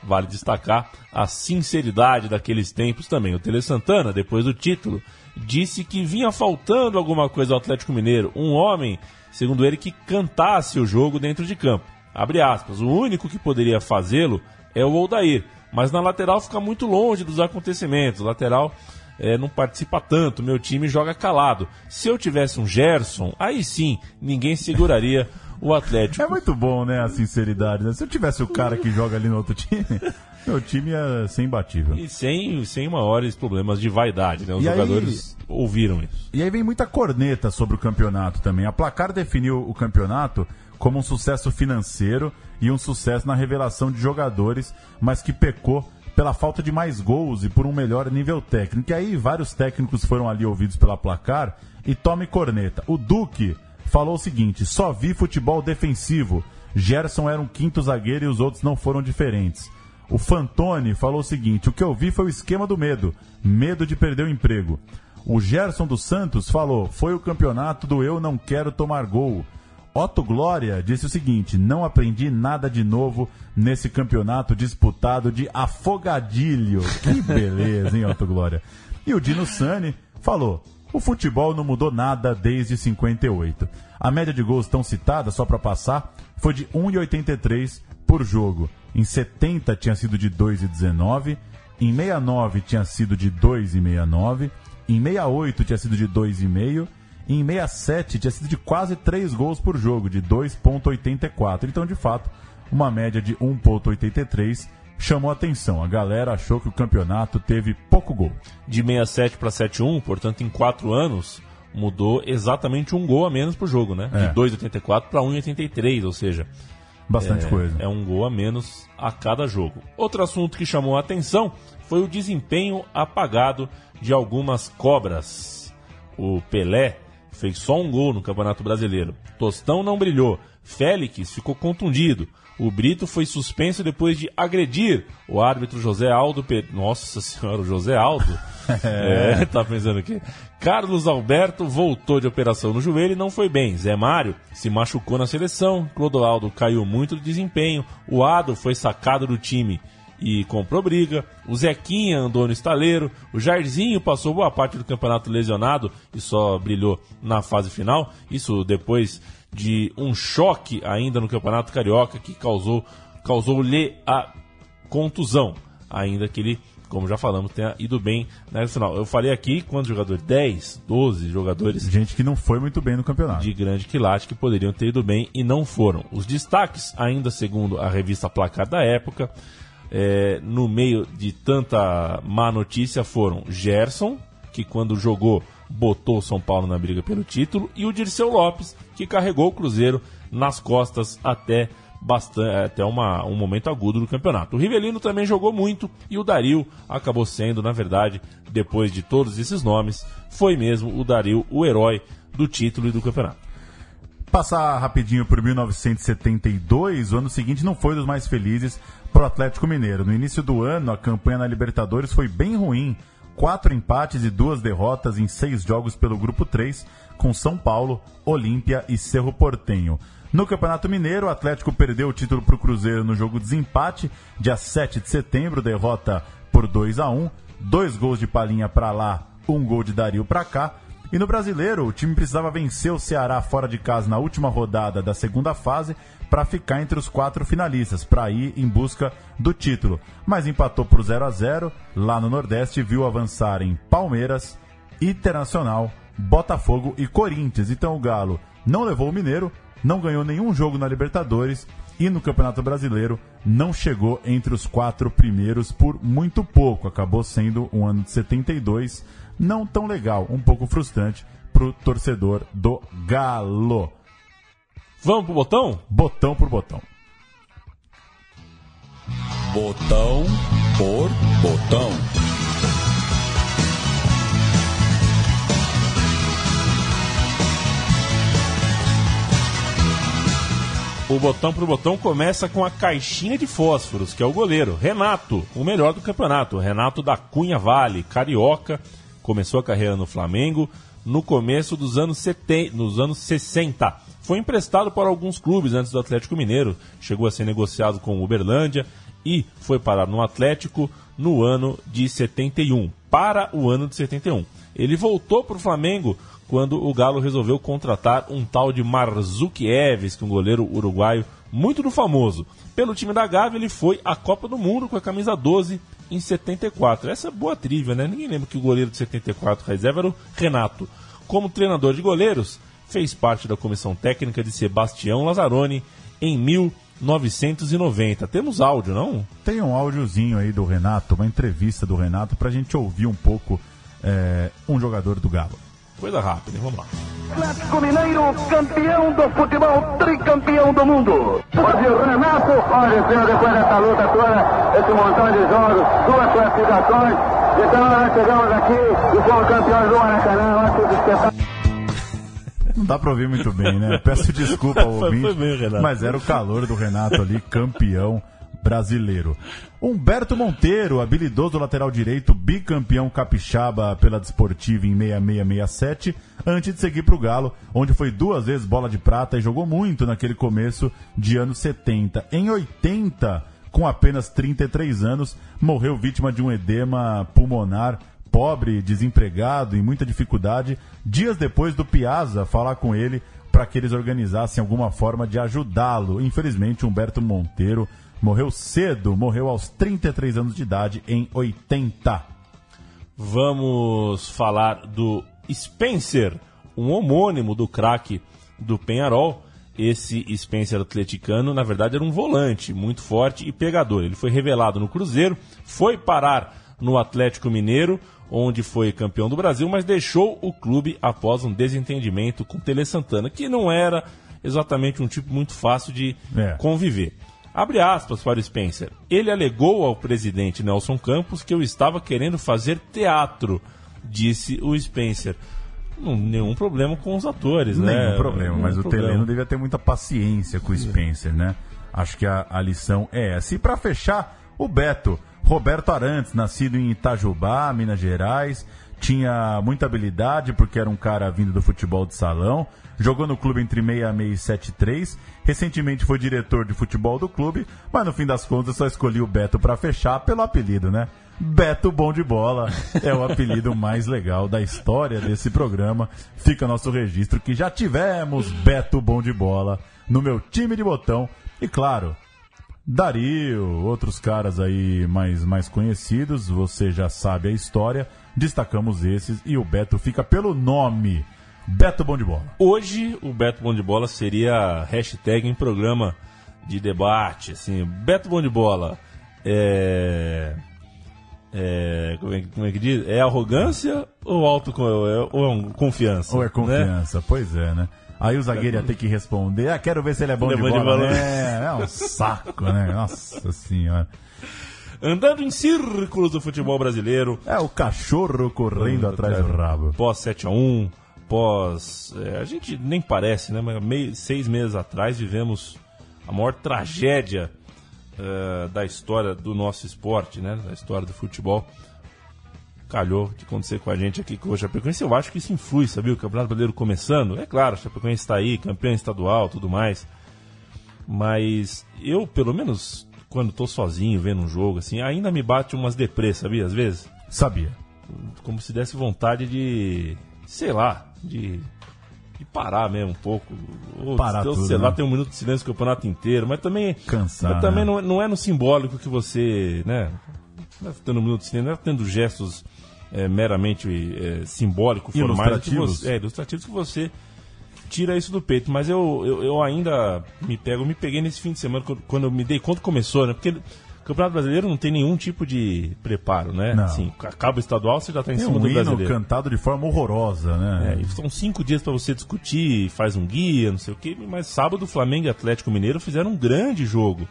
Vale destacar a sinceridade daqueles tempos também. O Tele Santana, depois do título, disse que vinha faltando alguma coisa ao Atlético Mineiro. Um homem, segundo ele, que cantasse o jogo dentro de campo. Abre aspas. O único que poderia fazê-lo é o Odair. Mas na lateral fica muito longe dos acontecimentos. O lateral é, não participa tanto, meu time joga calado. Se eu tivesse um Gerson, aí sim, ninguém seguraria o Atlético. É muito bom, né, a sinceridade. Né? Se eu tivesse o cara que joga ali no outro time, meu time ia ser imbatível. E sem, sem maiores problemas de vaidade, né? Os E jogadores ouviram isso. E aí vem muita corneta sobre o campeonato também. A Placar definiu o campeonato como um sucesso financeiro e um sucesso na revelação de jogadores, mas que pecou pela falta de mais gols e por um melhor nível técnico. E aí vários técnicos foram ali ouvidos pela Placar e tome corneta. O Duque falou o seguinte: só vi futebol defensivo. Gerson era um quinto zagueiro e os outros não foram diferentes. O Fantoni falou o seguinte: o que eu vi foi o esquema do medo, medo de perder o emprego. O Gerson dos Santos falou: foi o campeonato do eu não quero tomar gol. Otto Glória disse o seguinte: não aprendi nada de novo nesse campeonato disputado de afogadilho. Que beleza, hein, Otto Glória? E o Dino Sani falou: o futebol não mudou nada desde 58. A média de gols tão citada, só para passar, foi de 1,83 por jogo. Em 70 tinha sido de 2,19, em 69 tinha sido de 2,69, em 68 tinha sido de 2,5 e em 67 tinha sido de quase 3 gols por jogo, de 2,84. Então, de fato, uma média de 1,83 chamou a atenção. A galera achou que o campeonato teve pouco gol. De 67 para 71, portanto, em 4 anos, mudou exatamente um gol a menos por jogo, né? É. De 2,84 para 1,83, ou seja, Bastante é, coisa. É um gol a menos a cada jogo. Outro assunto que chamou a atenção foi o desempenho apagado de algumas cobras. O Pelé fez só um gol no Campeonato Brasileiro. Tostão não brilhou. Félix ficou contundido. O Brito foi suspenso depois de agredir o árbitro José Aldo. Pe... Nossa senhora, o José Aldo? é, tá pensando aqui. Carlos Alberto voltou de operação no joelho e não foi bem. Zé Mário se machucou na seleção. Clodoaldo caiu muito de desempenho. O Ado foi sacado do time e comprou briga. O Zequinha andou no estaleiro. O Jairzinho passou boa parte do campeonato lesionado e só brilhou na fase final. Isso depois de um choque ainda no campeonato carioca que causou causou-lhe a contusão. Ainda que ele, como já falamos, tenha ido bem na final. Eu falei aqui quantos jogadores? 10, 12 jogadores Gente que não foi muito bem no campeonato. de grande quilate que poderiam ter ido bem e não foram. Os destaques, ainda segundo a revista Placar da época, é, no meio de tanta má notícia foram Gerson, que quando jogou botou o São Paulo na briga pelo título, e o Dirceu Lopes, que carregou o Cruzeiro nas costas até bastante, até uma, um momento agudo do campeonato. O Rivelino também jogou muito e o Dario acabou sendo, na verdade, depois de todos esses nomes, foi mesmo o Dario o herói do título e do campeonato. Passar rapidinho por 1972, o ano seguinte não foi dos mais felizes para o Atlético Mineiro. No início do ano, a campanha na Libertadores foi bem ruim. Quatro empates e duas derrotas em seis jogos pelo Grupo 3, com São Paulo, Olímpia e Cerro Portenho. No Campeonato Mineiro, o Atlético perdeu o título para o Cruzeiro no jogo de desempate, dia 7 de setembro, derrota por 2 a 1 Dois gols de Palinha para lá, um gol de Dario para cá. E no Brasileiro, o time precisava vencer o Ceará fora de casa na última rodada da segunda fase para ficar entre os quatro finalistas, para ir em busca do título. Mas empatou por 0 a 0 lá no Nordeste viu avançar em Palmeiras, Internacional, Botafogo e Corinthians. Então o Galo não levou o Mineiro, não ganhou nenhum jogo na Libertadores e no Campeonato Brasileiro não chegou entre os quatro primeiros por muito pouco. Acabou sendo um ano de 72 não tão legal, um pouco frustrante pro torcedor do Galo. Vamos pro botão? Botão por botão. Botão por botão. O botão pro botão começa com a caixinha de fósforos, que é o goleiro, Renato, o melhor do campeonato. Renato da Cunha Vale, carioca, começou a carreira no Flamengo no começo dos anos, 70, nos anos 60. Foi emprestado para alguns clubes antes do Atlético Mineiro, chegou a ser negociado com o Uberlândia e foi parar no Atlético no ano de 71. para o ano de 71. Ele voltou para o Flamengo quando o Galo resolveu contratar um tal de Marzukiewicz, que é um goleiro uruguaio muito do famoso. Pelo time da Gávea, ele foi à Copa do Mundo com a camisa 12 em 74. Essa é boa trivia, né? Ninguém lembra que o goleiro de 74 reserva era o Renato. Como treinador de goleiros, fez parte da comissão técnica de Sebastião Lazzaroni em 1990. Temos áudio, não? Tem um áudiozinho aí do Renato, uma entrevista do Renato, pra gente ouvir um pouco é, um jogador do Galo. Coisa rápida, vamos lá. Atlético Mineiro, campeão do futebol, tricampeão do mundo. O Renato, olha, senhor, depois dessa luta toda, esse montão de jogos, duas classificações, então nós chegamos aqui e fomos campeões do Maracanã, eu acho espetacular. Não dá pra ouvir muito bem, né? Peço desculpa ao ouvinte, foi bem, Renato. mas era o calor do Renato ali, campeão brasileiro. Humberto Monteiro, habilidoso lateral direito, bicampeão capixaba pela Desportiva em 6667, antes de seguir pro Galo, onde foi duas vezes bola de prata e jogou muito naquele começo de anos 70. Em 80, com apenas 33 anos, morreu vítima de um edema pulmonar pobre, desempregado, em muita dificuldade, dias depois do Piazza falar com ele para que eles organizassem alguma forma de ajudá-lo. Infelizmente, Humberto Monteiro morreu cedo, morreu aos 33 anos de idade, em 80. Vamos falar do Spencer, um homônimo do craque do Penharol. Esse Spencer atleticano, na verdade, era um volante muito forte e pegador. Ele foi revelado no Cruzeiro, foi parar no Atlético Mineiro, onde foi campeão do Brasil, mas deixou o clube após um desentendimento com Tele Santana, que não era exatamente um tipo muito fácil de É. conviver. Abre aspas para o Spencer. Ele alegou ao presidente Nelson Campos que eu estava querendo fazer teatro, disse o Spencer. Não, nenhum problema com os atores, né? Nenhum problema, Nenhum mas o. Teleno devia ter muita paciência com o Spencer, né? Acho que a, a lição é essa. E para fechar, o Beto, Roberto Arantes, nascido em Itajubá, Minas Gerais, tinha muita habilidade porque era um cara vindo do futebol de salão, jogou no clube entre 66 e 73, recentemente foi diretor de futebol do clube, mas no fim das contas só escolhi o Beto para fechar pelo apelido, né? Beto Bom de Bola é o apelido mais legal da história desse programa. Fica nosso registro que já tivemos Beto Bom de Bola no meu time de botão. E claro, Dario, outros caras aí mais, mais conhecidos, você já sabe a história. Destacamos esses e o Beto fica pelo nome. Beto Bom de Bola. Hoje, o Beto Bom de Bola seria hashtag em programa de debate, assim, Beto Bom de Bola é... é como, é, que- como é que diz? É arrogância ou, auto, ou é, ou é um confiança? Ou é né? confiança? Pois é, né? Aí o zagueiro ia ter que responder, ah, quero ver se ele é bom, é de, bom de bola. bola. É, é um saco, né? Nossa senhora. Andando em círculos do futebol brasileiro, É o cachorro correndo atrás do rabo. pós 7x1, pós. é, a gente nem parece, né? Mas meio, seis meses atrás vivemos a maior tragédia é, da história do nosso esporte, né? Da história do futebol. Calhou de acontecer com a gente aqui com o Chapecoense. Eu acho que isso influi, sabia? O Campeonato Brasileiro começando. É claro, o Chapecoense está aí, campeão estadual, tudo mais. Mas eu, pelo menos, quando tô sozinho vendo um jogo, assim, ainda me bate umas depressas, sabia? Às vezes Sabia. como se desse vontade de, sei lá, de, de parar mesmo um pouco. Ou, Parar ou, tudo, sei lá, né? tem um minuto de silêncio o campeonato inteiro, mas também, Cansar, mas também né? não, é- não é no simbólico que você, né, não é tendo um minuto de não é tendo gestos é, meramente é, simbólicos, formais, que Ilustrativos? você, é, ilustrativos que você tira isso do peito. Mas eu, eu, eu ainda me pego, me peguei nesse fim de semana quando, eu me dei conta que começou, né? Porque o Campeonato Brasileiro não tem nenhum tipo de preparo, né? Não. Assim, acaba o estadual, você já está em Tem cima um do brasileiro. cantado de forma horrorosa, né? É, são cinco dias para você discutir, faz um guia, não sei o quê. Mas sábado, Flamengo e Atlético Mineiro fizeram um grande jogo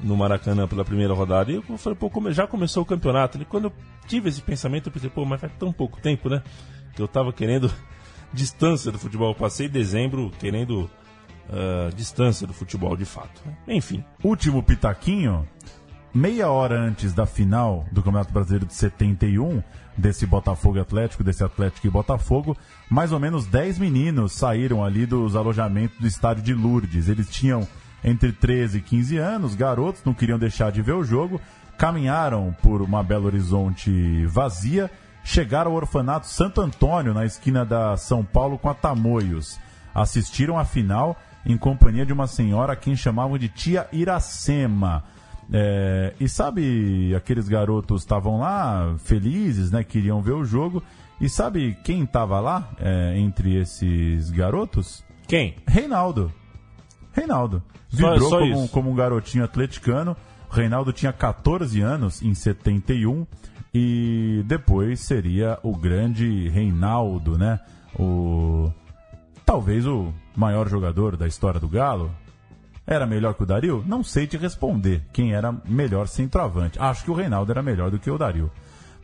no Maracanã pela primeira rodada. E eu falei, pô, já começou o campeonato. E quando eu tive esse pensamento, eu pensei, pô, mas faz tão pouco tempo, né? Que eu tava querendo distância do futebol. Eu passei dezembro querendo ah, distância do futebol, de fato. Enfim, Último pitaquinho, meia hora antes da final do Campeonato Brasileiro de 71, desse Botafogo Atlético, desse Atlético e Botafogo, mais ou menos 10 meninos saíram ali dos alojamentos do estádio de Lourdes. Eles tinham entre 13 e 15 anos, garotos, não queriam deixar de ver o jogo, caminharam por uma Belo Horizonte vazia, chegaram ao orfanato Santo Antônio, na esquina da São Paulo com a Tamoios. Assistiram a final em companhia de uma senhora a quem chamavam de tia Iracema. É, e sabe, aqueles garotos estavam lá felizes, né? Queriam ver o jogo. E sabe quem estava lá é, entre esses garotos? Quem? Reinaldo. Reinaldo. Só- Vibrou só como, isso. como um garotinho atleticano. Reinaldo tinha 14 anos em 71 e depois seria o grande Reinaldo, né? O talvez o maior jogador da história do Galo. Era melhor que o Dario? Não sei te responder quem era melhor centroavante. Acho que o Reinaldo era melhor do que o Dario.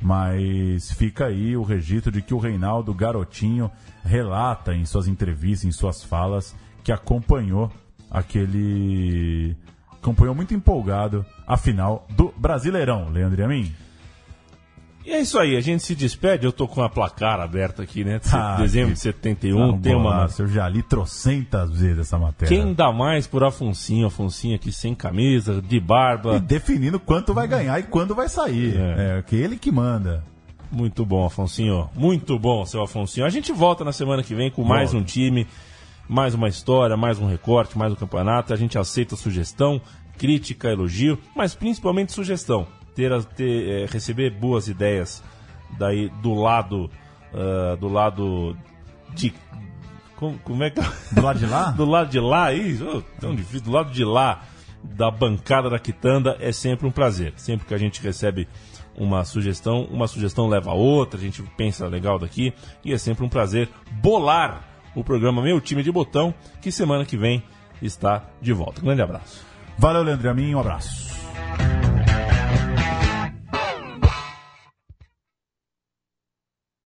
Mas fica aí o registro de que o Reinaldo, garotinho, relata em suas entrevistas, em suas falas, que acompanhou aquele. acompanhou muito empolgado a final do Brasileirão, Leandro e a mim. E é isso aí, a gente se despede. Eu tô com a placar aberta aqui, né? De Ah, dezembro que- de 71. Ah, tem uma. bolaço, Eu já li trocentas vezes essa matéria. Quem dá mais por Afonsinho? Afonsinho aqui sem camisa, de barba. E definindo quanto vai ganhar e quando vai sair. É. É, que ele que manda. Muito bom, Afonsinho. Muito bom, seu Afonsinho. A gente volta na semana que vem com mais Volta. um time, mais uma história, mais um recorte, mais um campeonato. A gente aceita sugestão, crítica, elogio, mas principalmente sugestão. Ter, ter, eh, receber boas ideias daí do lado ah, do lado de como, como é que Do lado de lá? do lado de lá, isso, oh, tão difícil, do lado de lá da bancada da quitanda é sempre um prazer. Sempre que a gente recebe uma sugestão, uma sugestão leva a outra, a gente pensa legal daqui e é sempre um prazer bolar o programa Meu Time de Botão, que semana que vem está de volta. Um grande abraço. Valeu, Leandro. A mim, um abraço.